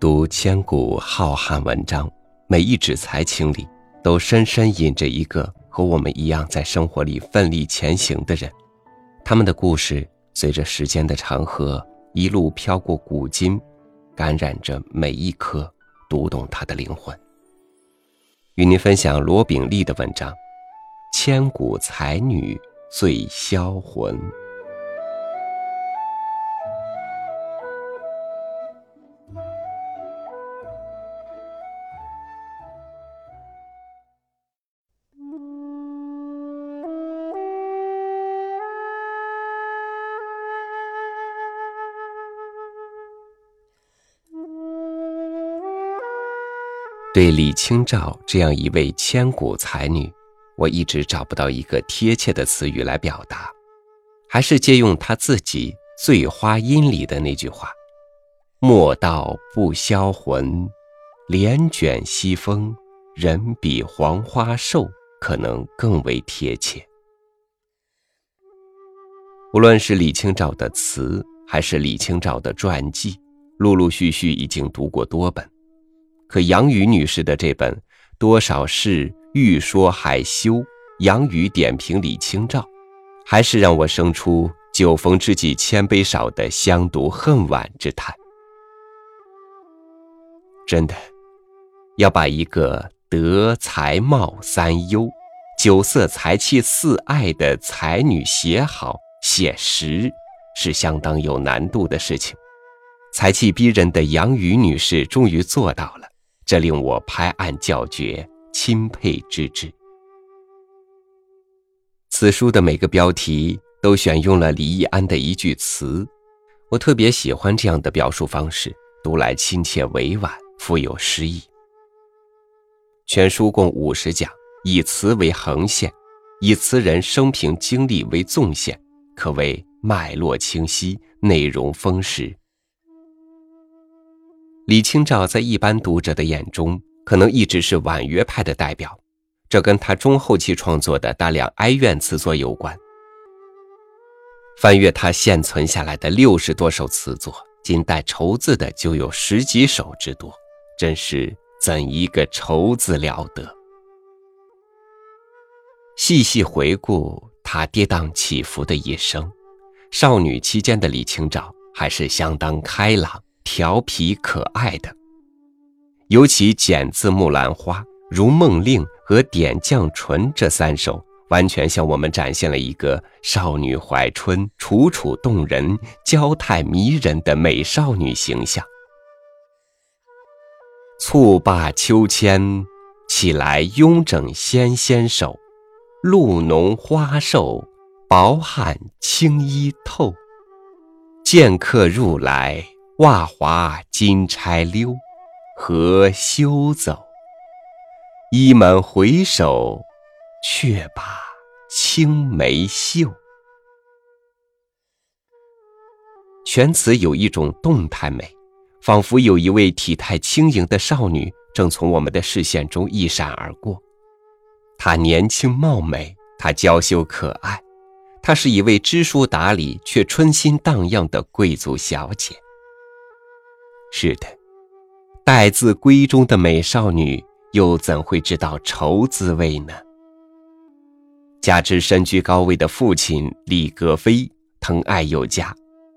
读千古浩瀚文章，每一纸才情里都深深隐着一个和我们一样在生活里奋力前行的人。他们的故事随着时间的长河一路飘过古今，感染着每一颗读懂他的灵魂。与您分享罗炳丽的文章《千古才女最销魂》。对李清照这样一位千古才女，我一直找不到一个贴切的词语来表达，还是借用她自己《醉花阴》里的那句话：“莫道不销魂，帘卷西风，人比黄花瘦”，可能更为贴切。无论是李清照的词，还是李清照的传记，陆陆续续已经读过多本。可杨雨女士的这本《多少事，欲说还休》，杨雨点评李清照，还是让我生出“酒逢知己千杯少”的相读恨晚之叹。真的，要把一个德才貌三优、酒色财气四爱的才女写好写实，是相当有难度的事情。才气逼人的杨雨女士终于做到了。这令我拍案叫绝，钦佩之至。此书的每个标题都选用了李易安的一句词，我特别喜欢这样的表述方式，读来亲切委婉，富有诗意。全书共五十讲，以词为横线，以词人生平经历为纵线，可谓脉络清晰，内容丰实。李清照在一般读者的眼中，可能一直是婉约派的代表，这跟他中后期创作的大量哀怨词作有关。翻阅他现存下来的六十多首词作，仅带愁字的就有十几首之多，真是怎一个愁字了得！细细回顾他跌宕起伏的一生，少女期间的李清照还是相当开朗。调皮可爱的，尤其《剪字木兰花》《如梦令》和《点绛唇》这三首，完全向我们展现了一个少女怀春、楚楚动人、娇态迷人的美少女形象。蹴罢秋千，起来慵整纤纤手，露浓花瘦，薄汗轻衣透。见客入来。袜滑金钗溜，何休走？倚门回首，却把青梅嗅。全词有一种动态美，仿佛有一位体态轻盈的少女正从我们的视线中一闪而过。她年轻貌美，她娇羞可爱，她是一位知书达理却春心荡漾的贵族小姐。是的，待字闺中的美少女，又怎会知道愁滋味呢？加之身居高位的父亲李格非疼爱有加，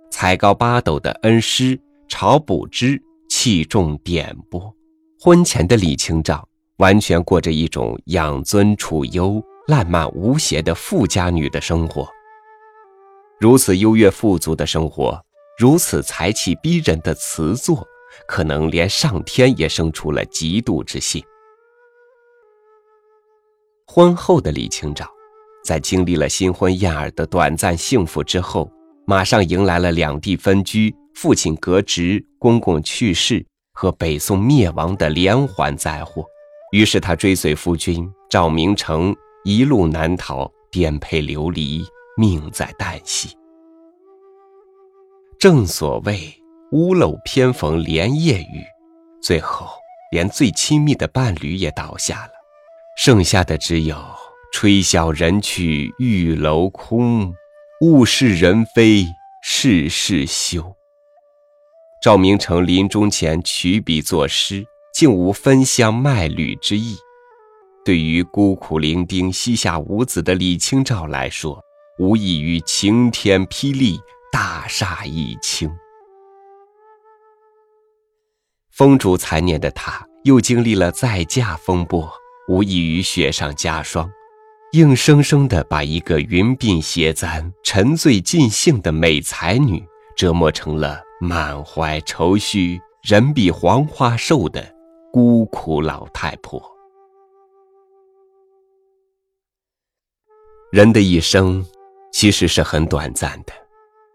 才高八斗的恩师晁补之器重点拨，婚前的李清照完全过着一种养尊处优、烂漫无邪的富家女的生活。如此优越富足的生活。如此才气逼人的词作，可能连上天也生出了嫉妒之心。婚后的李清照，在经历了新婚燕尔的短暂幸福之后，马上迎来了两地分居、父亲革职、公公去世和北宋灭亡的连环灾祸。于是她追随夫君赵明诚一路南逃，颠沛流离，命在旦夕。正所谓屋漏偏逢连夜雨，最后连最亲密的伴侣也倒下了，剩下的只有吹箫人去玉楼空，物是人非事事休。赵明诚临终前取笔作诗，竟无分香卖履之意。对于孤苦伶仃、膝下无子的李清照来说，无异于晴天霹雳，大厦一倾。风烛残年的她，又经历了再嫁风波，无异于雪上加霜，硬生生的把一个云鬓斜簪、沉醉尽兴的美才女，折磨成了满怀愁绪、人比黄花瘦的孤苦老太婆。人的一生其实是很短暂的，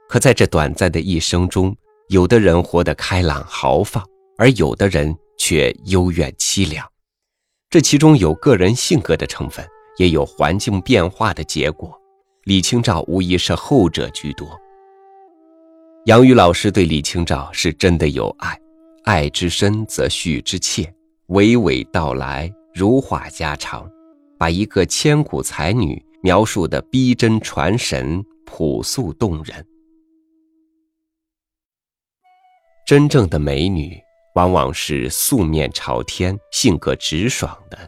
可在这短暂的一生中，有的人活得开朗豪放，而有的人却幽怨凄凉。这其中有个人性格的成分，也有环境变化的结果。李清照无疑是后者居多。杨宇老师对李清照是真的有爱，爱之深则叙之切，娓娓道来，如话家常，把一个千古才女。描述的逼真传神、朴素动人。真正的美女往往是素面朝天、性格直爽的。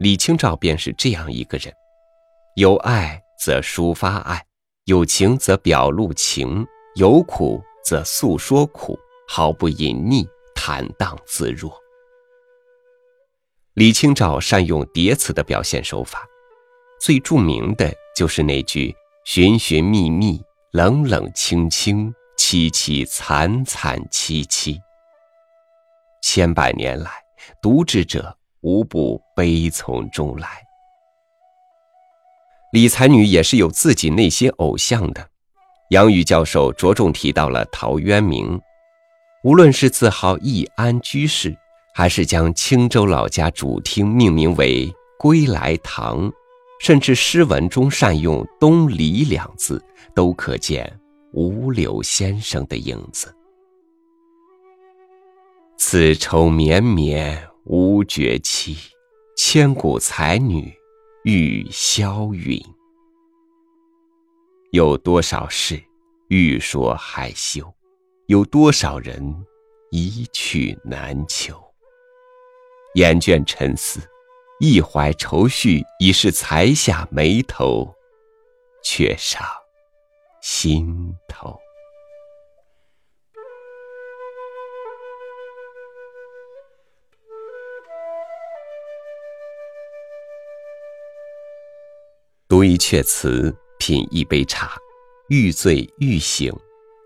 李清照便是这样一个人：有爱则抒发爱，有情则表露情，有苦则诉说苦，毫不隐匿，坦荡自若。李清照善用叠词的表现手法。最著名的就是那句“寻寻觅觅，冷冷清清，凄凄惨惨戚戚”。千百年来，读之者无不悲从中来。李才女也是有自己内心偶像的。杨宇教授着重提到了陶渊明，无论是自号易安居士，还是将青州老家主厅命名为归来堂。甚至诗文中善用“东篱”两字，都可见吴柳先生的影子。此愁绵绵无绝期，千古才女欲消云。有多少事欲说还休，有多少人一去难求。厌倦沉思。一怀愁绪，已是才下眉头，却上心头。读一阙词，品一杯茶，欲醉欲醒，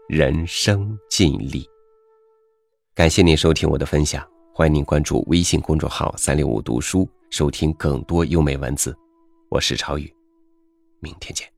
人生尽力。感谢您收听我的分享，欢迎您关注微信公众号“三六五读书”。收听更多优美文字，我是超宇，明天见。